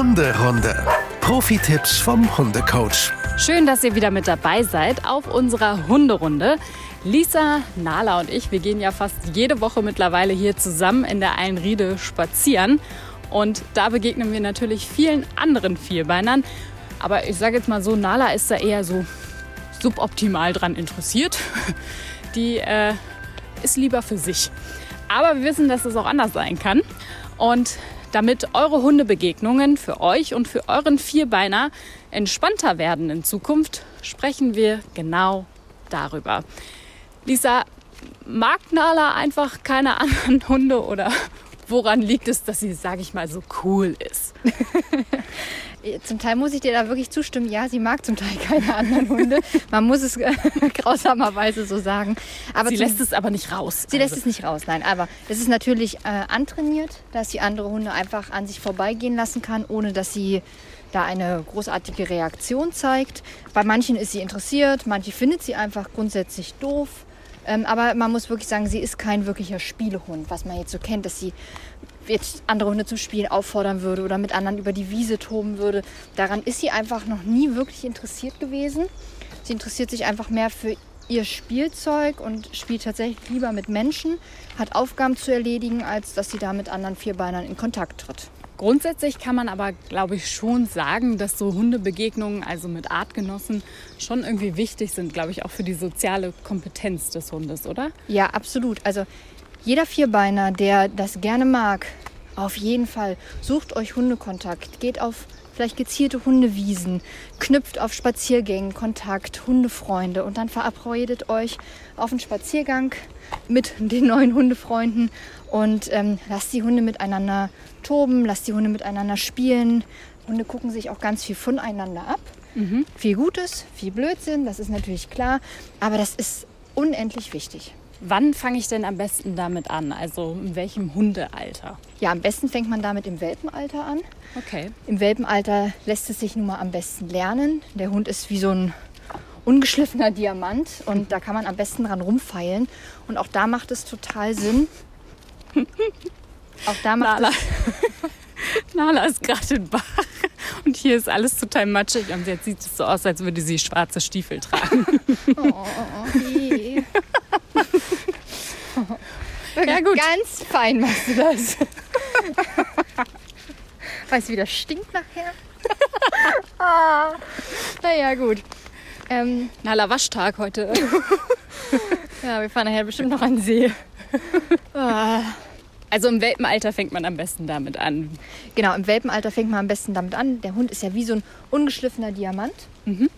Hunderunde. Profi-Tipps vom Hundecoach. Schön, dass ihr wieder mit dabei seid auf unserer Hunderunde. Lisa, Nala und ich, wir gehen ja fast jede Woche mittlerweile hier zusammen in der Einriede spazieren. Und da begegnen wir natürlich vielen anderen Vierbeinern. Aber ich sage jetzt mal so, Nala ist da eher so suboptimal dran interessiert. Die äh, ist lieber für sich. Aber wir wissen, dass es auch anders sein kann. Und damit eure Hundebegegnungen für euch und für euren Vierbeiner entspannter werden in Zukunft, sprechen wir genau darüber. Lisa, mag Nala einfach keine anderen Hunde oder woran liegt es, dass sie, sage ich mal, so cool ist? Zum Teil muss ich dir da wirklich zustimmen. Ja, sie mag zum Teil keine anderen Hunde. Man muss es grausamerweise so sagen. Aber sie lässt es aber nicht raus. Sie also. lässt es nicht raus, nein. Aber es ist natürlich äh, antrainiert, dass sie andere Hunde einfach an sich vorbeigehen lassen kann, ohne dass sie da eine großartige Reaktion zeigt. Bei manchen ist sie interessiert, manche findet sie einfach grundsätzlich doof. Ähm, aber man muss wirklich sagen, sie ist kein wirklicher Spielehund, was man jetzt so kennt, dass sie jetzt andere Hunde zum Spielen auffordern würde oder mit anderen über die Wiese toben würde. Daran ist sie einfach noch nie wirklich interessiert gewesen. Sie interessiert sich einfach mehr für ihr Spielzeug und spielt tatsächlich lieber mit Menschen, hat Aufgaben zu erledigen, als dass sie da mit anderen Vierbeinern in Kontakt tritt. Grundsätzlich kann man aber, glaube ich, schon sagen, dass so Hundebegegnungen, also mit Artgenossen, schon irgendwie wichtig sind, glaube ich, auch für die soziale Kompetenz des Hundes, oder? Ja, absolut. Also jeder Vierbeiner, der das gerne mag, auf jeden Fall sucht euch Hundekontakt, geht auf vielleicht gezielte Hundewiesen, knüpft auf Spaziergängen Kontakt, Hundefreunde und dann verabredet euch auf einen Spaziergang mit den neuen Hundefreunden und ähm, lasst die Hunde miteinander toben, lasst die Hunde miteinander spielen. Hunde gucken sich auch ganz viel voneinander ab. Mhm. Viel Gutes, viel Blödsinn, das ist natürlich klar, aber das ist unendlich wichtig. Wann fange ich denn am besten damit an? Also in welchem Hundealter? Ja, am besten fängt man damit im Welpenalter an. Okay. Im Welpenalter lässt es sich nun mal am besten lernen. Der Hund ist wie so ein ungeschliffener Diamant und da kann man am besten dran rumfeilen. Und auch da macht es total Sinn. auch da macht Nala. es. Nala ist gerade in Bach und hier ist alles total matschig und jetzt sieht es so aus, als würde sie schwarze Stiefel tragen. oh, oh, oh, ja, gut. Ganz fein machst du das. weißt du, wie das stinkt nachher? ah, naja, gut. Ähm, Nala Waschtag heute. ja, wir fahren nachher bestimmt noch an den See. Ah. Also im Welpenalter fängt man am besten damit an. Genau, im Welpenalter fängt man am besten damit an. Der Hund ist ja wie so ein ungeschliffener Diamant. Mhm.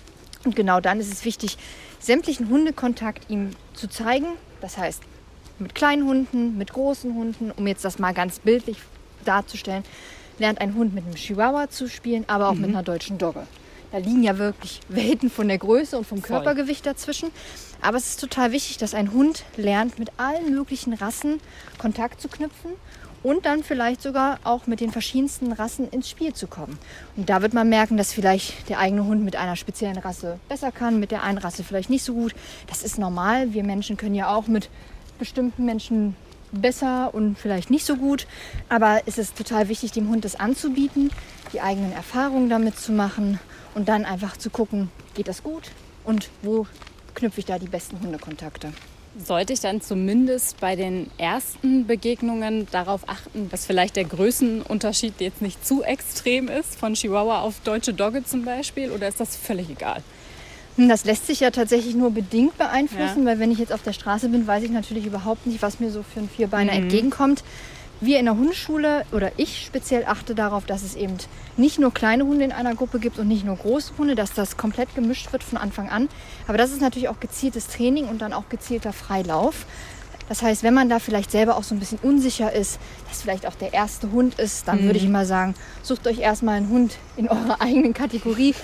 Und genau dann ist es wichtig, sämtlichen Hundekontakt ihm zu zeigen. Das heißt, mit kleinen Hunden, mit großen Hunden, um jetzt das mal ganz bildlich darzustellen, lernt ein Hund mit einem Chihuahua zu spielen, aber auch mhm. mit einer deutschen Dogge. Da liegen ja wirklich Welten von der Größe und vom Voll. Körpergewicht dazwischen. Aber es ist total wichtig, dass ein Hund lernt, mit allen möglichen Rassen Kontakt zu knüpfen und dann vielleicht sogar auch mit den verschiedensten Rassen ins Spiel zu kommen. Und da wird man merken, dass vielleicht der eigene Hund mit einer speziellen Rasse besser kann, mit der einen Rasse vielleicht nicht so gut. Das ist normal. Wir Menschen können ja auch mit bestimmten Menschen besser und vielleicht nicht so gut. Aber es ist total wichtig, dem Hund das anzubieten, die eigenen Erfahrungen damit zu machen und dann einfach zu gucken, geht das gut und wo knüpfe ich da die besten Hundekontakte. Sollte ich dann zumindest bei den ersten Begegnungen darauf achten, dass vielleicht der Größenunterschied jetzt nicht zu extrem ist, von Chihuahua auf deutsche Dogge zum Beispiel, oder ist das völlig egal? Hm, das lässt sich ja tatsächlich nur bedingt beeinflussen, ja. weil wenn ich jetzt auf der Straße bin, weiß ich natürlich überhaupt nicht, was mir so für ein Vierbeiner mhm. entgegenkommt. Wir in der Hundeschule oder ich speziell achte darauf, dass es eben nicht nur kleine Hunde in einer Gruppe gibt und nicht nur große Hunde, dass das komplett gemischt wird von Anfang an. Aber das ist natürlich auch gezieltes Training und dann auch gezielter Freilauf. Das heißt, wenn man da vielleicht selber auch so ein bisschen unsicher ist, dass vielleicht auch der erste Hund ist, dann mhm. würde ich mhm. mal sagen, sucht euch erstmal einen Hund in eurer eigenen Kategorie,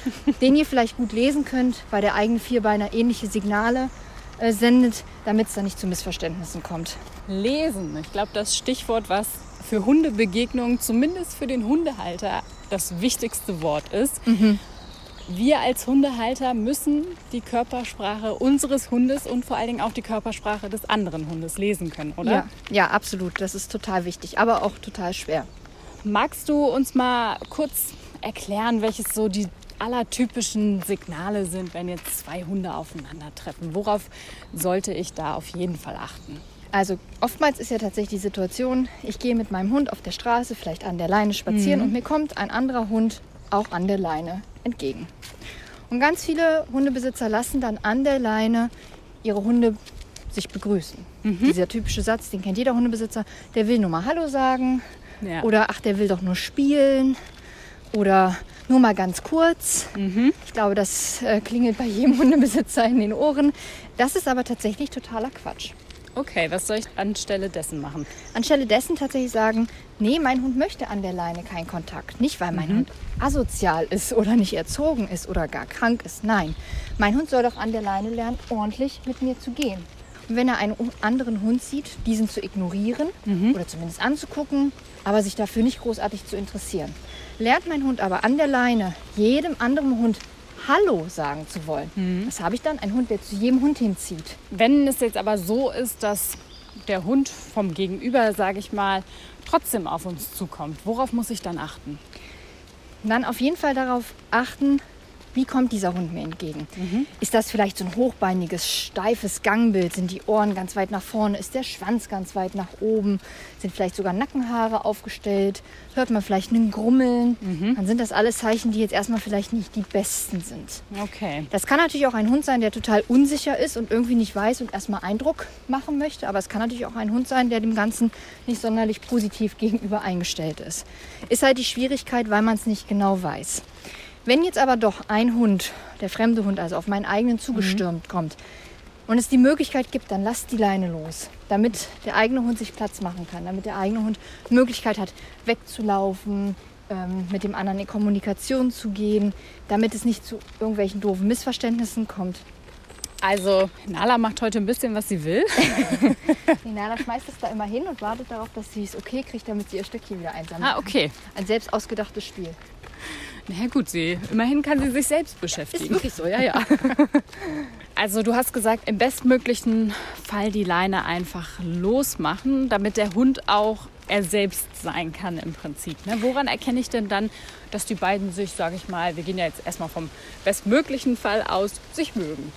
den ihr vielleicht gut lesen könnt, weil der eigene Vierbeiner ähnliche Signale äh, sendet, damit es da nicht zu Missverständnissen kommt. Lesen, ich glaube, das Stichwort, was für Hundebegegnungen, zumindest für den Hundehalter, das wichtigste Wort ist. Mhm wir als Hundehalter müssen die Körpersprache unseres Hundes und vor allen Dingen auch die Körpersprache des anderen Hundes lesen können, oder? Ja, ja absolut. Das ist total wichtig, aber auch total schwer. Magst du uns mal kurz erklären, welches so die allertypischen Signale sind, wenn jetzt zwei Hunde aufeinandertreffen? Worauf sollte ich da auf jeden Fall achten? Also oftmals ist ja tatsächlich die Situation, ich gehe mit meinem Hund auf der Straße, vielleicht an der Leine spazieren mhm. und mir kommt ein anderer Hund auch an der Leine entgegen. Und ganz viele Hundebesitzer lassen dann an der Leine ihre Hunde sich begrüßen. Mhm. Dieser typische Satz, den kennt jeder Hundebesitzer, der will nur mal Hallo sagen ja. oder ach, der will doch nur spielen oder nur mal ganz kurz. Mhm. Ich glaube, das äh, klingelt bei jedem Hundebesitzer in den Ohren. Das ist aber tatsächlich totaler Quatsch. Okay, was soll ich anstelle dessen machen? Anstelle dessen tatsächlich sagen, nee, mein Hund möchte an der Leine keinen Kontakt. Nicht, weil mein mhm. Hund asozial ist oder nicht erzogen ist oder gar krank ist. Nein, mein Hund soll doch an der Leine lernen, ordentlich mit mir zu gehen. Und wenn er einen anderen Hund sieht, diesen zu ignorieren mhm. oder zumindest anzugucken, aber sich dafür nicht großartig zu interessieren. Lernt mein Hund aber an der Leine jedem anderen Hund Hallo sagen zu wollen. Mhm. Was habe ich dann? Ein Hund, der zu jedem Hund hinzieht. Wenn es jetzt aber so ist, dass der Hund vom Gegenüber, sage ich mal, trotzdem auf uns zukommt, worauf muss ich dann achten? Dann auf jeden Fall darauf achten, wie kommt dieser Hund mir entgegen? Mhm. Ist das vielleicht so ein hochbeiniges, steifes Gangbild? Sind die Ohren ganz weit nach vorne? Ist der Schwanz ganz weit nach oben? Sind vielleicht sogar Nackenhaare aufgestellt? Hört man vielleicht einen Grummeln? Mhm. Dann sind das alles Zeichen, die jetzt erstmal vielleicht nicht die besten sind. Okay. Das kann natürlich auch ein Hund sein, der total unsicher ist und irgendwie nicht weiß und erstmal Eindruck machen möchte. Aber es kann natürlich auch ein Hund sein, der dem Ganzen nicht sonderlich positiv gegenüber eingestellt ist. Ist halt die Schwierigkeit, weil man es nicht genau weiß. Wenn jetzt aber doch ein Hund, der fremde Hund, also auf meinen eigenen zugestürmt mhm. kommt und es die Möglichkeit gibt, dann lasst die Leine los, damit der eigene Hund sich Platz machen kann, damit der eigene Hund Möglichkeit hat, wegzulaufen, ähm, mit dem anderen in Kommunikation zu gehen, damit es nicht zu irgendwelchen doofen Missverständnissen kommt. Also Nala macht heute ein bisschen, was sie will. die Nala schmeißt es da immer hin und wartet darauf, dass sie es okay kriegt, damit sie ihr Stückchen wieder einsammelt. Ah, okay. Ein selbst ausgedachtes Spiel. Na gut, sie, immerhin kann sie sich selbst beschäftigen. Ist wirklich so, ja, ja. Also du hast gesagt, im bestmöglichen Fall die Leine einfach losmachen, damit der Hund auch er selbst sein kann im Prinzip. Ne? Woran erkenne ich denn dann, dass die beiden sich, sage ich mal, wir gehen ja jetzt erstmal vom bestmöglichen Fall aus, sich mögen?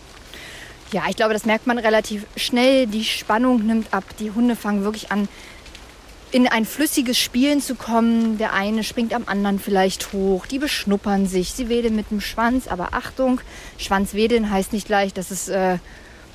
Ja, ich glaube, das merkt man relativ schnell. Die Spannung nimmt ab. Die Hunde fangen wirklich an, in ein flüssiges Spielen zu kommen. Der eine springt am anderen vielleicht hoch, die beschnuppern sich, sie wedeln mit dem Schwanz, aber Achtung, Schwanzwedeln heißt nicht gleich, dass es äh,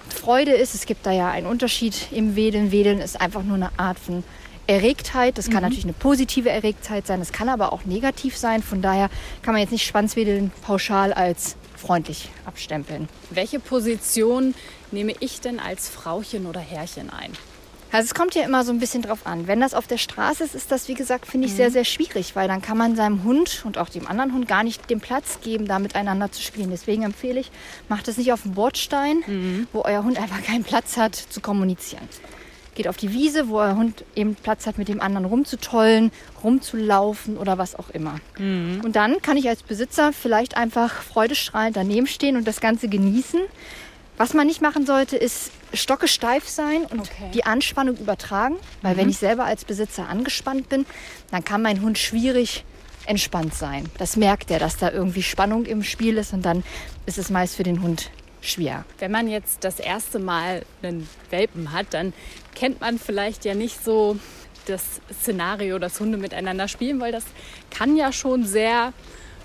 Freude ist. Es gibt da ja einen Unterschied im Wedeln. Wedeln ist einfach nur eine Art von Erregtheit. Das kann mhm. natürlich eine positive Erregtheit sein, das kann aber auch negativ sein. Von daher kann man jetzt nicht Schwanzwedeln pauschal als freundlich abstempeln. Welche Position nehme ich denn als Frauchen oder Herrchen ein? Also es kommt ja immer so ein bisschen drauf an. Wenn das auf der Straße ist, ist das, wie gesagt, finde ich mhm. sehr, sehr schwierig, weil dann kann man seinem Hund und auch dem anderen Hund gar nicht den Platz geben, da miteinander zu spielen. Deswegen empfehle ich, macht es nicht auf dem Bordstein, mhm. wo euer Hund einfach keinen Platz hat, zu kommunizieren. Geht auf die Wiese, wo euer Hund eben Platz hat, mit dem anderen rumzutollen, rumzulaufen oder was auch immer. Mhm. Und dann kann ich als Besitzer vielleicht einfach freudestrahlend daneben stehen und das Ganze genießen. Was man nicht machen sollte, ist stockesteif sein und okay. die Anspannung übertragen. Weil mhm. wenn ich selber als Besitzer angespannt bin, dann kann mein Hund schwierig entspannt sein. Das merkt er, dass da irgendwie Spannung im Spiel ist und dann ist es meist für den Hund schwer. Wenn man jetzt das erste Mal einen Welpen hat, dann kennt man vielleicht ja nicht so das Szenario, dass Hunde miteinander spielen, weil das kann ja schon sehr,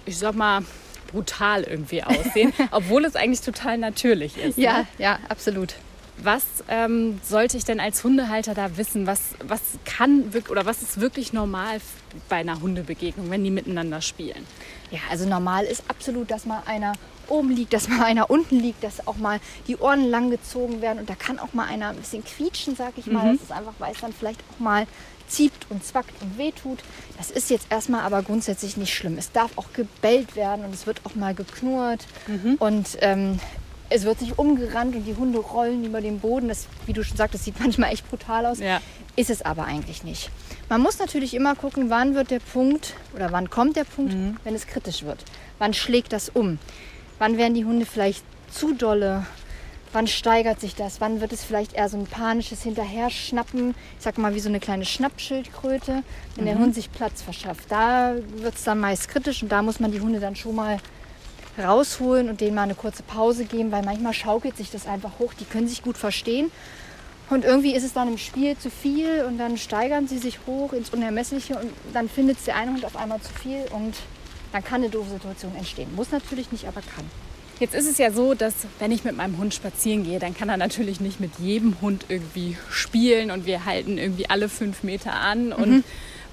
ich sag mal, brutal irgendwie aussehen, obwohl es eigentlich total natürlich ist. Ja, ne? ja, absolut. Was ähm, sollte ich denn als Hundehalter da wissen? Was, was kann oder was ist wirklich normal bei einer Hundebegegnung, wenn die miteinander spielen? Ja, also normal ist absolut, dass mal einer oben liegt, dass mal einer unten liegt, dass auch mal die Ohren lang gezogen werden und da kann auch mal einer ein bisschen quietschen, sag ich mal, mhm. dass es einfach weiß, dann vielleicht auch mal zieht und zwackt und wehtut. Das ist jetzt erstmal aber grundsätzlich nicht schlimm. Es darf auch gebellt werden und es wird auch mal geknurrt mhm. und ähm, es wird sich umgerannt und die Hunde rollen über den Boden. Das, wie du schon sagtest, sieht manchmal echt brutal aus. Ja. Ist es aber eigentlich nicht. Man muss natürlich immer gucken, wann wird der Punkt oder wann kommt der Punkt, mhm. wenn es kritisch wird. Wann schlägt das um? Wann werden die Hunde vielleicht zu dolle Wann steigert sich das? Wann wird es vielleicht eher so ein panisches Hinterherschnappen? Ich sag mal, wie so eine kleine Schnappschildkröte, wenn der Hund sich Platz verschafft. Da wird es dann meist kritisch und da muss man die Hunde dann schon mal rausholen und denen mal eine kurze Pause geben, weil manchmal schaukelt sich das einfach hoch. Die können sich gut verstehen. Und irgendwie ist es dann im Spiel zu viel und dann steigern sie sich hoch ins Unermessliche und dann findet es der eine Hund auf einmal zu viel und dann kann eine doofe Situation entstehen. Muss natürlich nicht, aber kann. Jetzt ist es ja so, dass wenn ich mit meinem Hund spazieren gehe, dann kann er natürlich nicht mit jedem Hund irgendwie spielen und wir halten irgendwie alle fünf Meter an und mhm.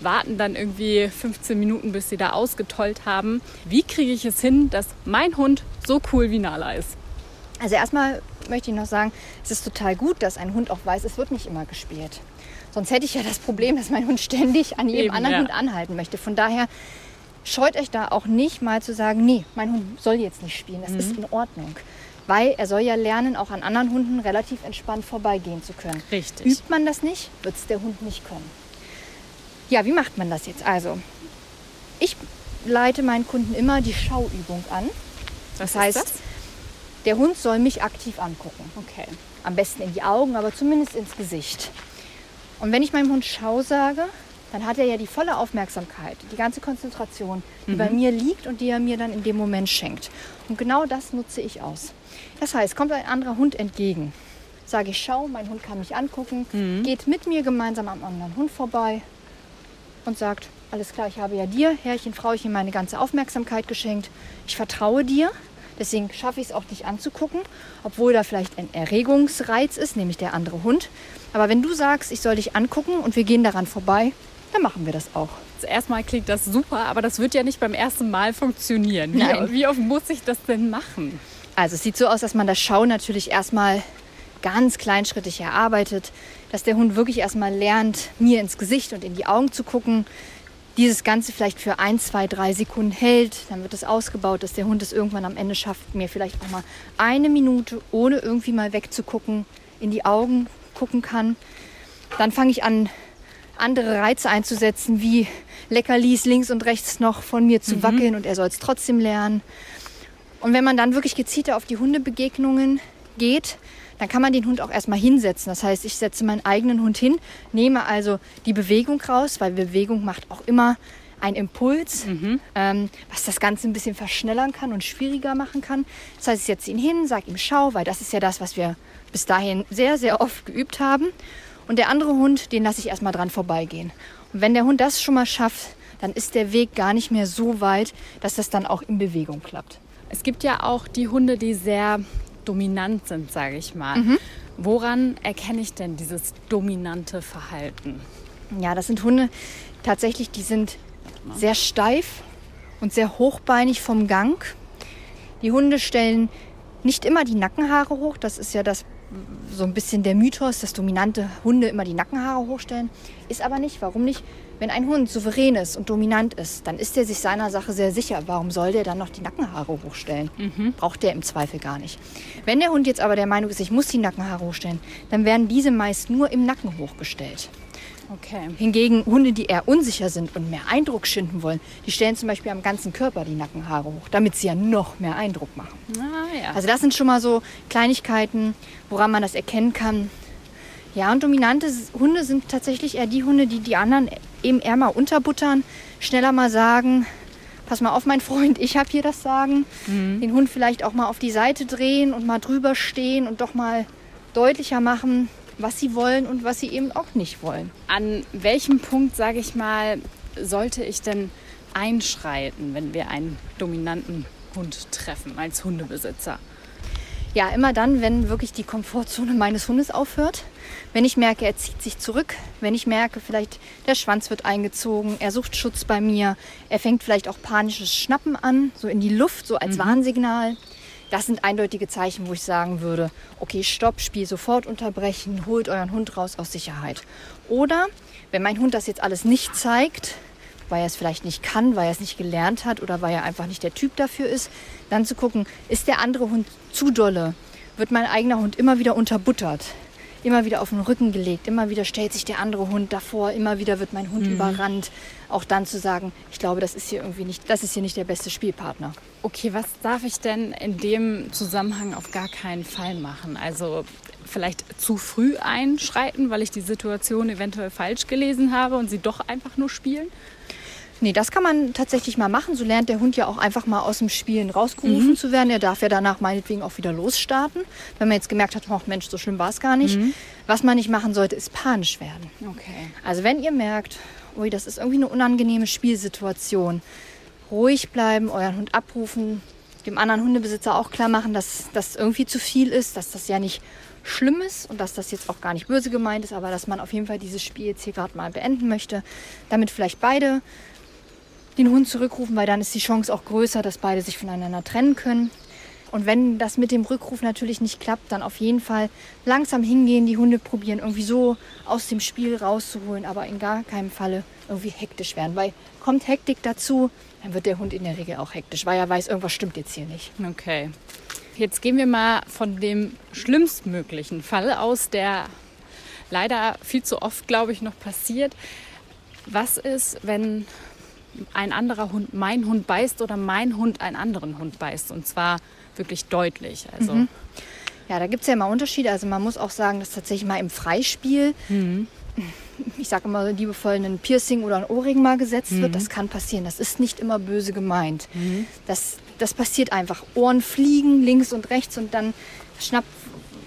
warten dann irgendwie 15 Minuten, bis sie da ausgetollt haben. Wie kriege ich es hin, dass mein Hund so cool wie Nala ist? Also erstmal möchte ich noch sagen, es ist total gut, dass ein Hund auch weiß, es wird nicht immer gespielt. Sonst hätte ich ja das Problem, dass mein Hund ständig an jedem Eben, anderen ja. Hund anhalten möchte. Von daher scheut euch da auch nicht mal zu sagen, nee, mein Hund soll jetzt nicht spielen, das mhm. ist in Ordnung. Weil er soll ja lernen, auch an anderen Hunden relativ entspannt vorbeigehen zu können. Richtig. Übt man das nicht, wird es der Hund nicht können. Ja, wie macht man das jetzt? Also, ich leite meinen Kunden immer die Schauübung an. Was das heißt, das? der Hund soll mich aktiv angucken. Okay. Am besten in die Augen, aber zumindest ins Gesicht. Und wenn ich meinem Hund Schau sage, dann hat er ja die volle Aufmerksamkeit, die ganze Konzentration, die mhm. bei mir liegt und die er mir dann in dem Moment schenkt. Und genau das nutze ich aus. Das heißt, kommt ein anderer Hund entgegen, sage ich, schau, mein Hund kann mich angucken, mhm. geht mit mir gemeinsam am anderen Hund vorbei und sagt, alles klar, ich habe ja dir, Herrchen, Frauchen, meine ganze Aufmerksamkeit geschenkt. Ich vertraue dir, deswegen schaffe ich es auch, dich anzugucken, obwohl da vielleicht ein Erregungsreiz ist, nämlich der andere Hund. Aber wenn du sagst, ich soll dich angucken und wir gehen daran vorbei, dann machen wir das auch. Erstmal klingt das super, aber das wird ja nicht beim ersten Mal funktionieren. Wie, Nein. wie oft muss ich das denn machen? Also es sieht so aus, dass man das Schauen natürlich erstmal ganz kleinschrittig erarbeitet, dass der Hund wirklich erstmal lernt, mir ins Gesicht und in die Augen zu gucken. Dieses Ganze vielleicht für ein, zwei, drei Sekunden hält, dann wird es ausgebaut, dass der Hund es irgendwann am Ende schafft, mir vielleicht auch mal eine Minute, ohne irgendwie mal wegzugucken, in die Augen gucken kann. Dann fange ich an, andere Reize einzusetzen, wie Leckerlis links und rechts noch von mir zu mhm. wackeln und er soll es trotzdem lernen. Und wenn man dann wirklich gezielter auf die Hundebegegnungen geht, dann kann man den Hund auch erstmal hinsetzen. Das heißt, ich setze meinen eigenen Hund hin, nehme also die Bewegung raus, weil Bewegung macht auch immer einen Impuls, mhm. ähm, was das Ganze ein bisschen verschnellern kann und schwieriger machen kann. Das heißt, ich setze ihn hin, sage ihm Schau, weil das ist ja das, was wir bis dahin sehr, sehr oft geübt haben. Und der andere Hund, den lasse ich erstmal dran vorbeigehen. Und wenn der Hund das schon mal schafft, dann ist der Weg gar nicht mehr so weit, dass das dann auch in Bewegung klappt. Es gibt ja auch die Hunde, die sehr dominant sind, sage ich mal. Mhm. Woran erkenne ich denn dieses dominante Verhalten? Ja, das sind Hunde tatsächlich, die sind sehr steif und sehr hochbeinig vom Gang. Die Hunde stellen nicht immer die Nackenhaare hoch. Das ist ja das so ein bisschen der Mythos, dass dominante Hunde immer die Nackenhaare hochstellen. Ist aber nicht. Warum nicht? Wenn ein Hund souverän ist und dominant ist, dann ist er sich seiner Sache sehr sicher. Warum soll der dann noch die Nackenhaare hochstellen? Mhm. Braucht der im Zweifel gar nicht. Wenn der Hund jetzt aber der Meinung ist, ich muss die Nackenhaare hochstellen, dann werden diese meist nur im Nacken hochgestellt. Okay. Hingegen Hunde, die eher unsicher sind und mehr Eindruck schinden wollen, die stellen zum Beispiel am ganzen Körper die Nackenhaare hoch, damit sie ja noch mehr Eindruck machen. Ah, ja. Also das sind schon mal so Kleinigkeiten, woran man das erkennen kann. Ja, und dominante Hunde sind tatsächlich eher die Hunde, die die anderen eben eher mal unterbuttern, schneller mal sagen, pass mal auf, mein Freund, ich habe hier das Sagen. Mhm. Den Hund vielleicht auch mal auf die Seite drehen und mal drüber stehen und doch mal deutlicher machen, was sie wollen und was sie eben auch nicht wollen. An welchem Punkt, sage ich mal, sollte ich denn einschreiten, wenn wir einen dominanten Hund treffen als Hundebesitzer? Ja, immer dann, wenn wirklich die Komfortzone meines Hundes aufhört. Wenn ich merke, er zieht sich zurück, wenn ich merke, vielleicht der Schwanz wird eingezogen, er sucht Schutz bei mir, er fängt vielleicht auch panisches Schnappen an, so in die Luft, so als mhm. Warnsignal. Das sind eindeutige Zeichen, wo ich sagen würde, okay, stopp, Spiel sofort unterbrechen, holt euren Hund raus aus Sicherheit. Oder wenn mein Hund das jetzt alles nicht zeigt, weil er es vielleicht nicht kann, weil er es nicht gelernt hat oder weil er einfach nicht der Typ dafür ist, dann zu gucken, ist der andere Hund zu dolle? Wird mein eigener Hund immer wieder unterbuttert? Immer wieder auf den Rücken gelegt, immer wieder stellt sich der andere Hund davor, immer wieder wird mein Hund Mhm. überrannt. Auch dann zu sagen, ich glaube, das ist hier irgendwie nicht, das ist hier nicht der beste Spielpartner. Okay, was darf ich denn in dem Zusammenhang auf gar keinen Fall machen? Also vielleicht zu früh einschreiten, weil ich die Situation eventuell falsch gelesen habe und sie doch einfach nur spielen? Nee, das kann man tatsächlich mal machen. So lernt der Hund ja auch einfach mal aus dem Spielen rausgerufen zu werden. Er darf ja danach meinetwegen auch wieder losstarten. Wenn man jetzt gemerkt hat, oh Mensch, so schlimm war es gar nicht. Was man nicht machen sollte, ist panisch werden. Okay. Also wenn ihr merkt, ui, das ist irgendwie eine unangenehme Spielsituation, ruhig bleiben, euren Hund abrufen, dem anderen Hundebesitzer auch klar machen, dass das irgendwie zu viel ist, dass das ja nicht schlimm ist und dass das jetzt auch gar nicht böse gemeint ist, aber dass man auf jeden Fall dieses Spiel jetzt hier gerade mal beenden möchte, damit vielleicht beide den Hund zurückrufen, weil dann ist die Chance auch größer, dass beide sich voneinander trennen können. Und wenn das mit dem Rückruf natürlich nicht klappt, dann auf jeden Fall langsam hingehen, die Hunde probieren, irgendwie so aus dem Spiel rauszuholen, aber in gar keinem Falle irgendwie hektisch werden. Weil kommt Hektik dazu, dann wird der Hund in der Regel auch hektisch, weil er weiß, irgendwas stimmt jetzt hier nicht. Okay. Jetzt gehen wir mal von dem schlimmstmöglichen Fall aus, der leider viel zu oft, glaube ich, noch passiert. Was ist, wenn ein anderer Hund mein Hund beißt oder mein Hund einen anderen Hund beißt? Und zwar wirklich deutlich. Also Ja, da gibt es ja immer Unterschiede. Also man muss auch sagen, dass tatsächlich mal im Freispiel, ich sage immer liebevoll, ein Piercing oder ein Ohrring mal gesetzt wird. Das kann passieren. Das ist nicht immer böse gemeint. Das, das passiert einfach. Ohren fliegen links und rechts und dann schnappt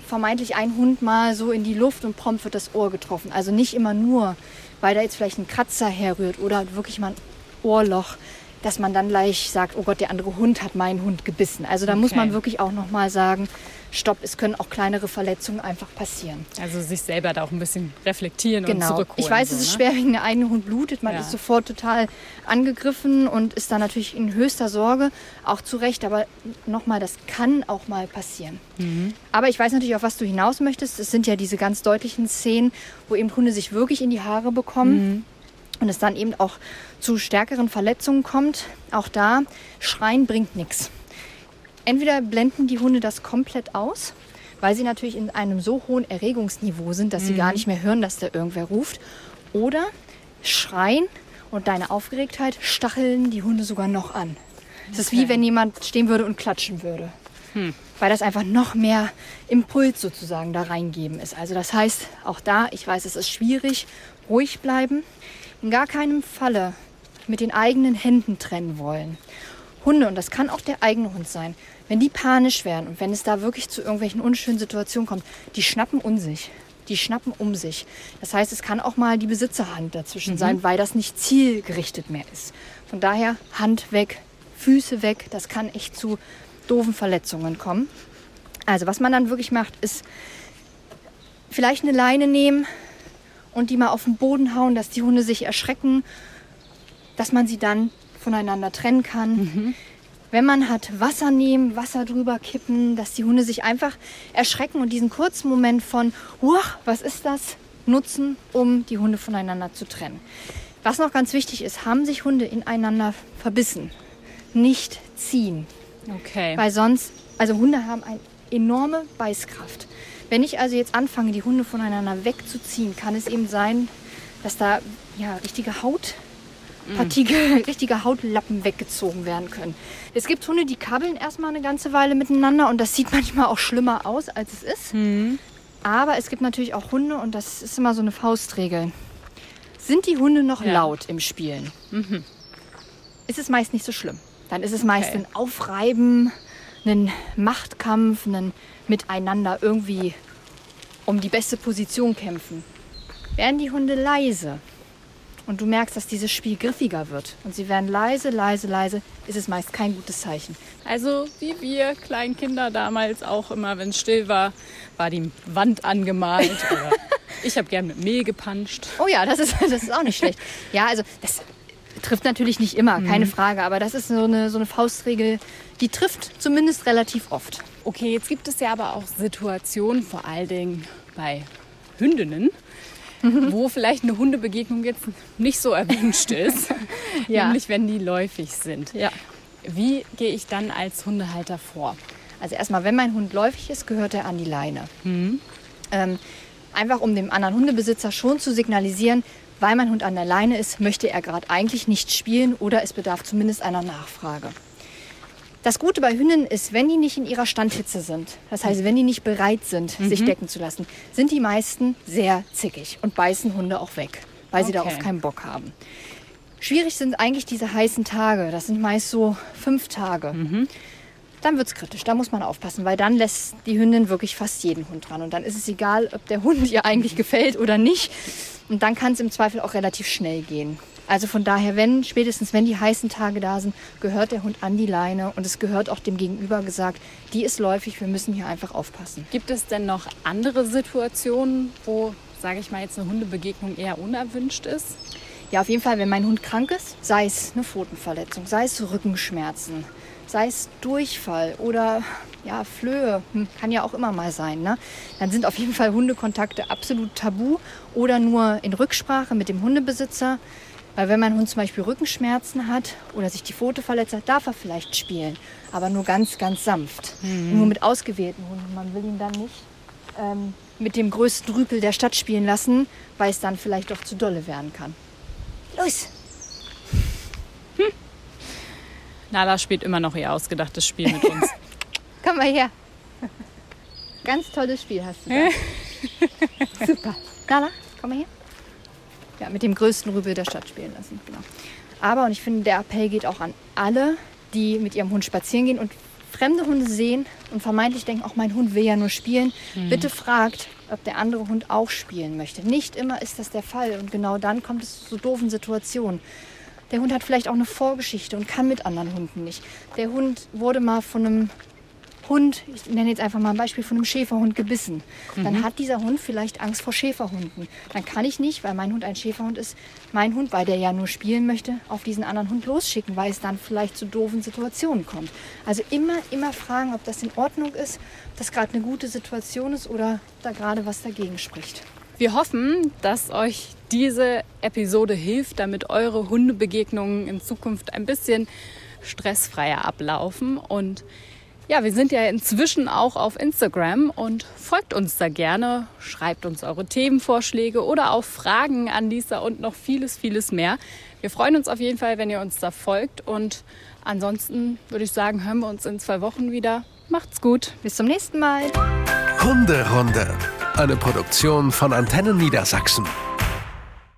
vermeintlich ein Hund mal so in die Luft und prompt wird das Ohr getroffen. Also nicht immer nur, weil da jetzt vielleicht ein Kratzer herrührt oder wirklich mal ein Ohrloch, dass man dann gleich sagt, oh Gott, der andere Hund hat meinen Hund gebissen. Also da muss Okay. man wirklich auch noch mal sagen, stopp, es können auch kleinere Verletzungen einfach passieren. Also sich selber da auch ein bisschen reflektieren und Genau. zurückholen. Ich weiß, so, es ist ne? schwer, wenn der eigene Hund blutet. Man Ja. ist sofort total angegriffen und ist da natürlich in höchster Sorge, auch zu Recht. Aber nochmal, das kann auch mal passieren. Mhm. Aber ich weiß natürlich, auf was du hinaus möchtest. Es sind ja diese ganz deutlichen Szenen, wo eben Hunde sich wirklich in die Haare bekommen. Mhm. Und es dann eben auch zu stärkeren Verletzungen kommt. Auch da, Schreien bringt nichts. Entweder blenden die Hunde das komplett aus, weil sie natürlich in einem so hohen Erregungsniveau sind, dass sie gar nicht mehr hören, dass da irgendwer ruft. Oder schreien und deine Aufgeregtheit stacheln die Hunde sogar noch an. Es ist wie Okay. wenn jemand stehen würde und klatschen würde. Weil das einfach noch mehr Impuls sozusagen da reingeben ist. Also das heißt, auch da, ich weiß, es ist schwierig, ruhig bleiben. In gar keinem Falle mit den eigenen Händen trennen wollen. Hunde, und das kann auch der eigene Hund sein, wenn die panisch werden und wenn es da wirklich zu irgendwelchen unschönen Situationen kommt, die schnappen um sich. Die schnappen um sich. Das heißt, es kann auch mal die Besitzerhand dazwischen sein, weil das nicht zielgerichtet mehr ist. Von daher Hand weg, Füße weg. Das kann echt zu doofen Verletzungen kommen. Also was man dann wirklich macht, ist vielleicht eine Leine nehmen und die mal auf den Boden hauen, dass die Hunde sich erschrecken, dass man sie dann voneinander trennen kann. Wenn man hat, Wasser nehmen, Wasser drüber kippen, dass die Hunde sich einfach erschrecken und diesen kurzen Moment von, was ist das, nutzen, um die Hunde voneinander zu trennen. Was noch ganz wichtig ist, haben sich Hunde ineinander verbissen. Nicht ziehen. Okay. Weil sonst, also Hunde haben eine enorme Beißkraft. Wenn ich also jetzt anfange, die Hunde voneinander wegzuziehen, kann es eben sein, dass da ja, richtige Hautpartikel, richtige Hautlappen weggezogen werden können. Es gibt Hunde, die kabbeln erstmal eine ganze Weile miteinander und das sieht manchmal auch schlimmer aus, als es ist. Aber es gibt natürlich auch Hunde und das ist immer so eine Faustregel. Sind die Hunde noch Ja. laut im Spielen? Ist es meist nicht so schlimm. Dann ist es meist Okay. ein Aufreiben, ein Machtkampf, ein Miteinander irgendwie um die beste Position kämpfen. Werden die Hunde leise und du merkst, dass dieses Spiel griffiger wird und sie werden leise, leise, leise, ist es meist kein gutes Zeichen. Also wie wir kleinen Kinder damals auch immer, wenn es still war, war die Wand angemalt. Ich habe gern mit Mehl gepanscht. Oh ja, das ist, das ist auch nicht schlecht. Ja, also das trifft natürlich nicht immer, keine Frage, aber das ist so eine, so eine Faustregel, die trifft zumindest relativ oft. Okay, jetzt gibt es ja aber auch Situationen, vor allen Dingen bei Hündinnen, wo vielleicht eine Hundebegegnung jetzt nicht so erwünscht ist, Ja. nämlich wenn die läufig sind. Ja. Wie gehe ich dann als Hundehalter vor? Also erstmal, wenn mein Hund läufig ist, gehört er an die Leine. Ähm, Einfach um dem anderen Hundebesitzer schon zu signalisieren, weil mein Hund an der Leine ist, möchte er gerade eigentlich nicht spielen oder es bedarf zumindest einer Nachfrage. Das Gute bei Hündinnen ist, wenn die nicht in ihrer Standhitze sind, das heißt, wenn die nicht bereit sind, mhm. sich decken zu lassen, sind die meisten sehr zickig und beißen Hunde auch weg, weil okay. sie darauf keinen Bock haben. Schwierig sind eigentlich diese heißen Tage. Das sind meist so fünf Tage. Mhm. Dann wird es kritisch, da muss man aufpassen, weil dann lässt die Hündin wirklich fast jeden Hund dran. Und dann ist es egal, ob der Hund ihr eigentlich gefällt oder nicht. Und dann kann es im Zweifel auch relativ schnell gehen. Also von daher, wenn, spätestens wenn die heißen Tage da sind, gehört der Hund an die Leine und es gehört auch dem Gegenüber gesagt, die ist läufig, wir müssen hier einfach aufpassen. Gibt es denn noch andere Situationen, wo, sage ich mal, jetzt eine Hundebegegnung eher unerwünscht ist? Ja, auf jeden Fall, wenn mein Hund krank ist, sei es eine Pfotenverletzung, sei es Rückenschmerzen, sei es Durchfall oder ja, Flöhe, hm, kann ja auch immer mal sein, ne? dann sind auf jeden Fall Hundekontakte absolut tabu oder nur in Rücksprache mit dem Hundebesitzer. Weil wenn mein Hund zum Beispiel Rückenschmerzen hat oder sich die Pfote verletzt hat, darf er vielleicht spielen. Aber nur ganz, ganz sanft. Mhm. Nur mit ausgewählten Hunden. Man will ihn dann nicht ähm, mit dem größten Rüpel der Stadt spielen lassen, weil es dann vielleicht doch zu dolle werden kann. Los! Hm. Nala spielt immer noch ihr ausgedachtes Spiel mit uns. Komm mal her. Ganz tolles Spiel hast du da. Super. Nala, komm mal her ja, mit dem größten Rübel der Stadt spielen lassen. Genau. Aber, und ich finde, der Appell geht auch an alle, die mit ihrem Hund spazieren gehen und fremde Hunde sehen und vermeintlich denken, auch mein Hund will ja nur spielen. Mhm. Bitte fragt, ob der andere Hund auch spielen möchte. Nicht immer ist das der Fall und genau dann kommt es zu doofen Situationen. Der Hund hat vielleicht auch eine Vorgeschichte und kann mit anderen Hunden nicht. Der Hund wurde mal von einem Hund, ich nenne jetzt einfach mal ein Beispiel von einem Schäferhund gebissen, mhm. dann hat dieser Hund vielleicht Angst vor Schäferhunden. Dann kann ich nicht, weil mein Hund ein Schäferhund ist, mein Hund, weil der ja nur spielen möchte, auf diesen anderen Hund losschicken, weil es dann vielleicht zu doofen Situationen kommt. Also immer, immer fragen, ob das in Ordnung ist, ob das gerade eine gute Situation ist oder da gerade was dagegen spricht. Wir hoffen, dass euch diese Episode hilft, damit eure Hundebegegnungen in Zukunft ein bisschen stressfreier ablaufen und ja, wir sind ja inzwischen auch auf Instagram und folgt uns da gerne, schreibt uns eure Themenvorschläge oder auch Fragen an Lisa und noch vieles, vieles mehr. Wir freuen uns auf jeden Fall, wenn ihr uns da folgt und ansonsten würde ich sagen, hören wir uns in zwei Wochen wieder. Macht's gut. Bis zum nächsten Mal. Hunderunde, eine Produktion von Antennen Niedersachsen.